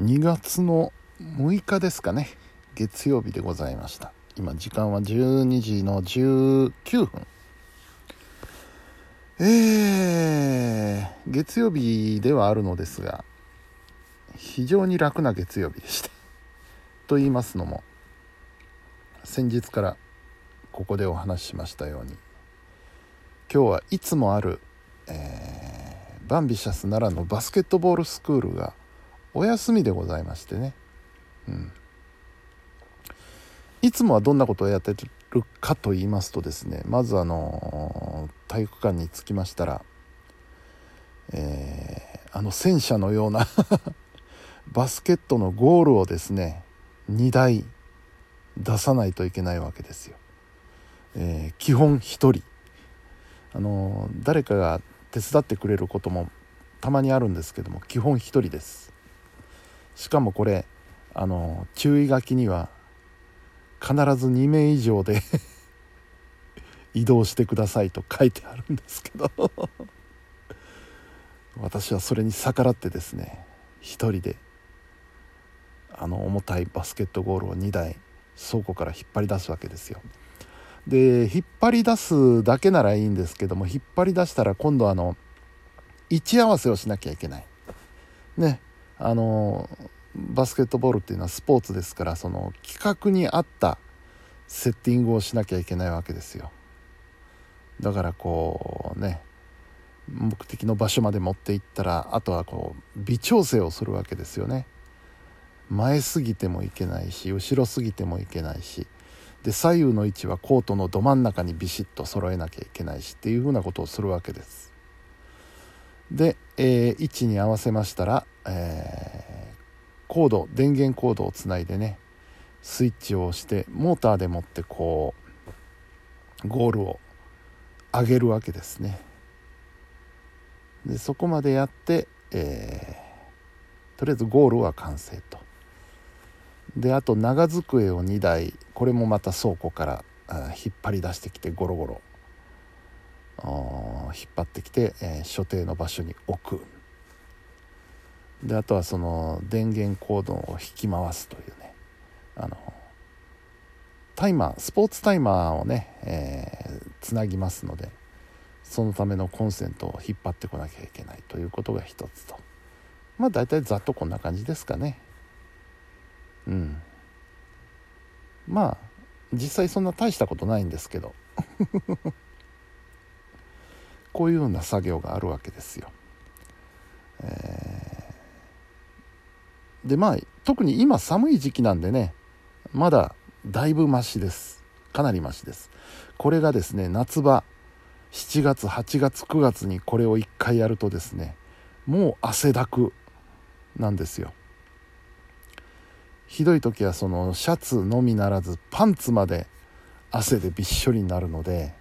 2月の6日ですかね。月曜日でございました。今時間は12時の19分。えー、月曜日ではあるのですが非常に楽な月曜日でした。と言いますのも先日からここでお話ししましたように今日はいつもある、えー、バンビシャス奈良のバスケットボールスクールがお休みでございましてね、うん、いつもはどんなことをやってるかと言いますとですねまずあの体育館に着きましたら、えー、あの戦車のような バスケットのゴールをですね2台出さないといけないわけですよ。えー、基本1人。あの誰かが手伝ってくれることもたまにあるんですけども基本1人です。しかもこれあの注意書きには必ず2名以上で 移動してくださいと書いてあるんですけど。私はそれに逆らってですね1人であの重たいバスケットゴールを2台倉庫から引っ張り出すわけですよ。で引っ張り出すだけならいいんですけども引っ張り出したら今度あの位置合わせをしなきゃいけない。ね。あのバスケットボールっていうのはスポーツですからその企画に合ったセッティングをしなきゃいけないわけですよ。だからこうね目的の場所まで持っていったらあとはこう微調整をするわけですよね。前すぎてもいけないし後ろすぎてもいけないしで左右の位置はコートのど真ん中にビシッと揃えなきゃいけないしっていうふうなことをするわけです。で、えー、位置に合わせましたら、えー、コード電源コードをつないでねスイッチを押してモーターでもってこうゴールを上げるわけですね。でそこまでやって、えー、とりあえずゴールは完成と。であと長机を2台これもまた倉庫から引っ張り出してきてゴロゴロ引っ張ってきて、えー、所定の場所に置く。であとはその電源コードを引き回すというね。あのタイマースポーツタイマーをね、えー、つなぎますのでそのためのコンセントを引っ張ってこなきゃいけないということが一つと。まあ大体ざっとこんな感じですかね。うん。まあ実際そんな大したことないんですけど。こういうような作業があるわけですよ。えー、でまあ特に今寒い時期なんでねまだだいぶマシです。かなりマシです。これがですね夏場7月8月9月にこれを1回やるとですねもう汗だくなんですよ。ひどい時はそのシャツのみならずパンツまで汗でびっしょりになるので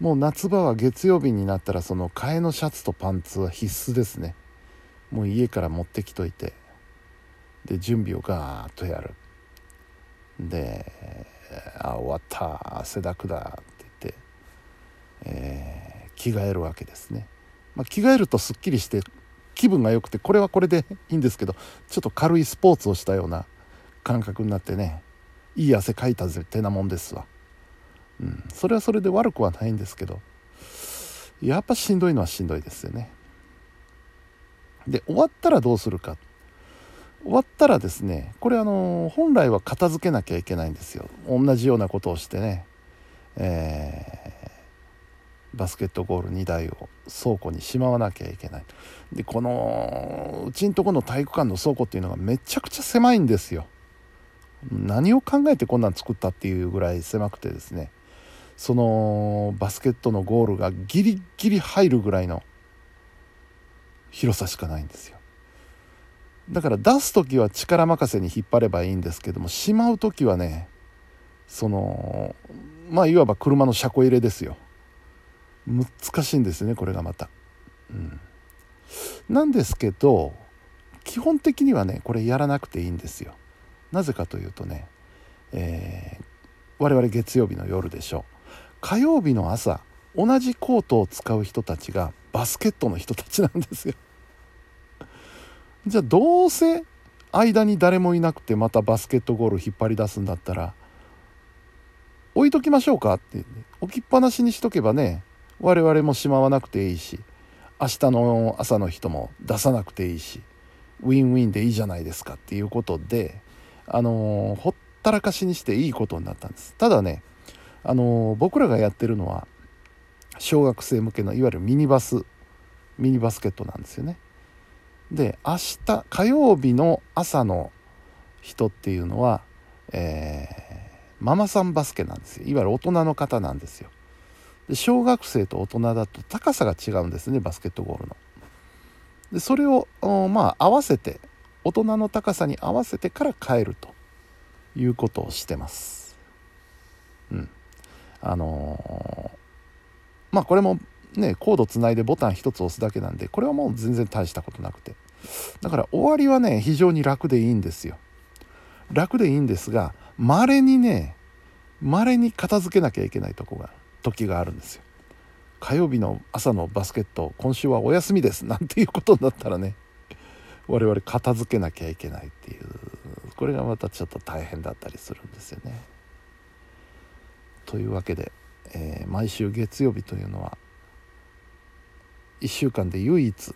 もう夏場は月曜日になったらその替えのシャツとパンツは必須ですね。もう家から持ってきといてで準備をガーッとやる。で「あ終わった。汗だくだ」って言って、えー、着替えるわけですね、まあ、着替えるとすっきりして気分が良くてこれはこれでいいんですけどちょっと軽いスポーツをしたような感覚になってねいい汗かいたぜってなもんですわ。うん、それはそれで悪くはないんですけどやっぱしんどいのはしんどいですよね。で終わったらどうするかっ終わったらですねこれあの本来は片付けなきゃいけないんですよ。同じようなことをしてね、えー、バスケットゴール2台を倉庫にしまわなきゃいけない。でこのうちんとこの体育館の倉庫っていうのがめちゃくちゃ狭いんですよ。何を考えてこんなん作ったっていうぐらい狭くてですね。そのバスケットのゴールがギリギリ入るぐらいの広さしかないんですよ。だから出す時は力任せに引っ張ればいいんですけどもしまう時はねそのまあいわば車の車庫入れですよ。難しいんですねこれがまた。うん。なんですけど基本的にはねこれやらなくていいんですよ。なぜかというとね、えー、我々月曜日の夜でしょう。火曜日の朝同じコートを使う人たちがバスケットの人たちなんですよ。じゃあどうせ間に誰もいなくてまたバスケットゴール引っ張り出すんだったら置いときましょうかって置きっぱなしにしとけばね我々もしまわなくていいし明日の朝の人も出さなくていいしウィンウィンでいいじゃないですかっていうことであのほったらかしにしていいことになったんです。ただねあの僕らがやってるのは小学生向けのいわゆるミニバスミニバスケットなんですよね。で明日火曜日の朝の人っていうのは、えー、ママさんバスケなんですよ。いわゆる大人の方なんですよ。で小学生と大人だと高さが違うんですねバスケットボールの。でそれをまあ合わせて大人の高さに合わせてから変えるということをしてます。うん。あのー、まあこれもねコードつないでボタン1つ押すだけなんでこれはもう全然大したことなくて。だから終わりはね非常に楽でいいんですよ。楽でいいんですが稀にね稀に片付けなきゃいけないとこが時があるんですよ。火曜日の朝のバスケット今週はお休みですなんていうことになったらね我々片付けなきゃいけないっていうこれがまたちょっと大変だったりするんですよね。というわけで、えー、毎週月曜日というのは1週間で唯一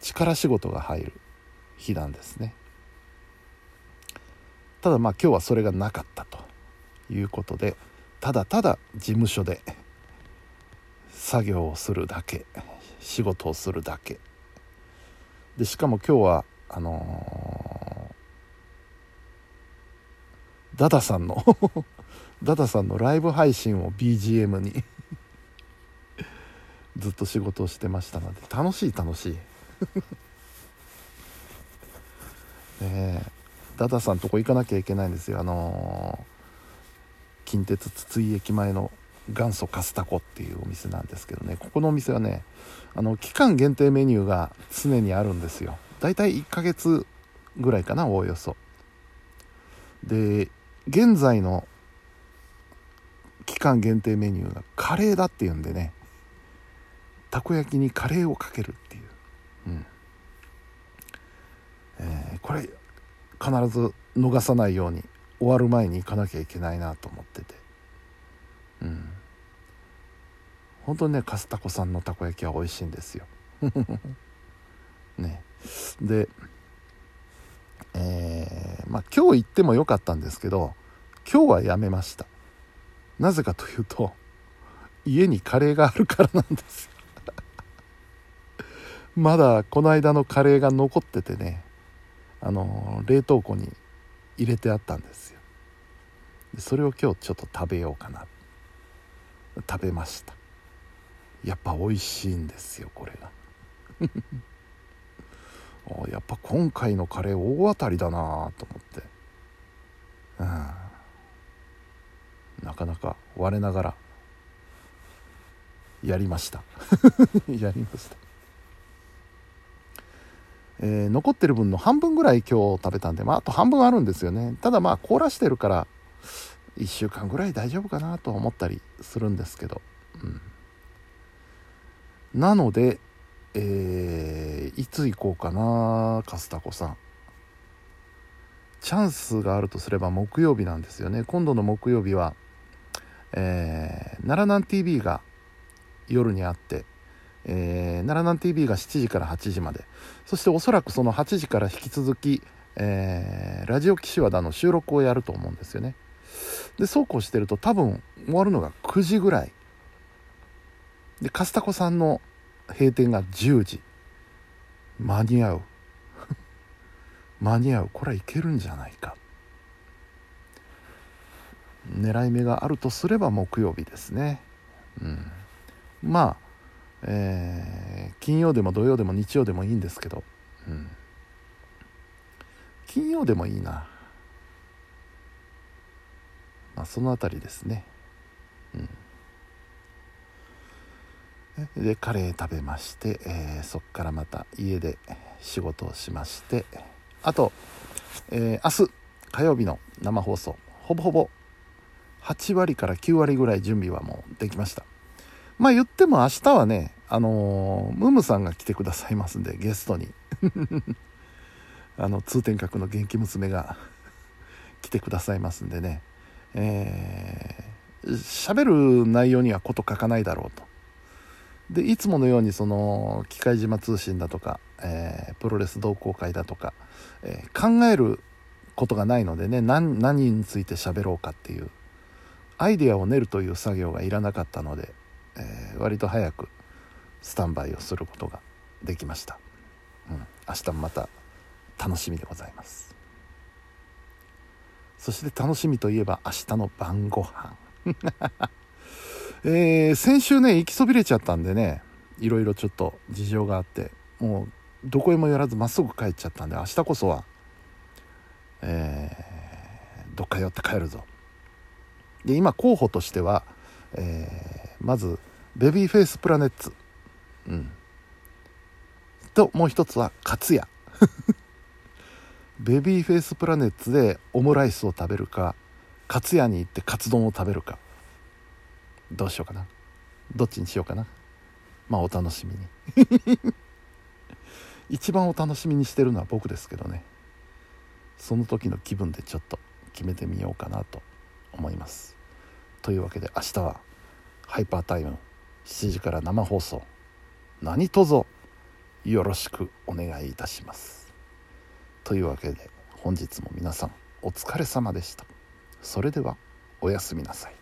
力仕事が入る日なんですね。ただまあ今日はそれがなかったということでただただ事務所で作業をするだけ仕事をするだけ。でしかも今日はあのー、ダダさんの ダダさんのライブ配信を BGM にずっと仕事をしてましたので楽しい楽しい。ねえダダさんとこ行かなきゃいけないんですよ。あのー、近鉄筒井駅前の元祖カスタコっていうお店なんですけどね。ここのお店はねあの期間限定メニューが常にあるんですよ。だいたい1ヶ月ぐらいかなおおよそ。で現在の期間限定メニューがカレーだっていうんでね。たこ焼きにカレーをかけるっていう、うん。えー、これ必ず逃さないように終わる前に行かなきゃいけないなと思ってて。うん。本当にねカスタコさんのたこ焼きは美味しいんですよ。ね。でえー、まあ今日行ってもよかったんですけど今日はやめました。なぜかというと家にカレーがあるからなんですよまだこの間のカレーが残っててねあの冷凍庫に入れてあったんですよ。それを今日ちょっと食べようかな。食べました。やっぱ美味しいんですよこれが。やっぱ今回のカレー大当たりだなと思って。うん。なかなか我ながらやりました。やりました。えー、残ってる分の半分ぐらい今日食べたんで、まあ、あと半分あるんですよね。ただまあ凍らしてるから1週間ぐらい大丈夫かなと思ったりするんですけど、うん、なので、えー、いつ行こうかなカスタコさん。チャンスがあるとすれば木曜日なんですよね。今度の木曜日は、えー、奈良南 TV が夜にあってえー、奈良南 TV が7時から8時まで。そしておそらくその8時から引き続き、えー、ラジオ岸和田の収録をやると思うんですよね。でそうこうしてると多分終わるのが9時ぐらい。でカスタコさんの閉店が10時。間に合う。間に合う。これはいけるんじゃないか。狙い目があるとすれば木曜日ですね。うん。まあえー、金曜でも土曜でも日曜でもいいんですけど、うん、金曜でもいいな、まあ、その辺りですね、うん、でカレー食べまして、えー、そっからまた家で仕事をしまして。あと、えー、明日火曜日の生放送。ほぼほぼ8割から9割ぐらい準備はもうできました。まあ言っても明日はね、あのー、ムムさんが来てくださいますんで、ゲストに。あの通天閣の元気娘が 来てくださいますんでねえー、喋る内容にはこと書かないだろうとでいつものようにその機械島通信だとか、えー、プロレス同好会だとか、えー、考えることがないのでね何何について喋ろうかっていうアイデアを練るという作業がいらなかったので、えー、割と早くスタンバイをすることができました、うん、明日もまた楽しみでございます。そして楽しみといえば明日の晩ご飯。えー、先週ね行きそびれちゃったんでねいろいろちょっと事情があってもうどこへも寄らずまっすぐ帰っちゃったんで明日こそは、えー、どっか寄って帰るぞ。で今候補としては、えー、まず Baby Face Planet's。うん。ともう一つはかつや。Baby Face Planet's でオムライスを食べるかかつやに行ってカツ丼を食べるか。どうしようかな。どっちにしようかな。まあお楽しみに。一番お楽しみにしてるのは僕ですけどね。その時の気分でちょっと決めてみようかなと思います。というわけで明日はハイパータイム7時から生放送。何卒よろしくお願いいたします。というわけで本日も皆さんお疲れ様でした。それではおやすみなさい。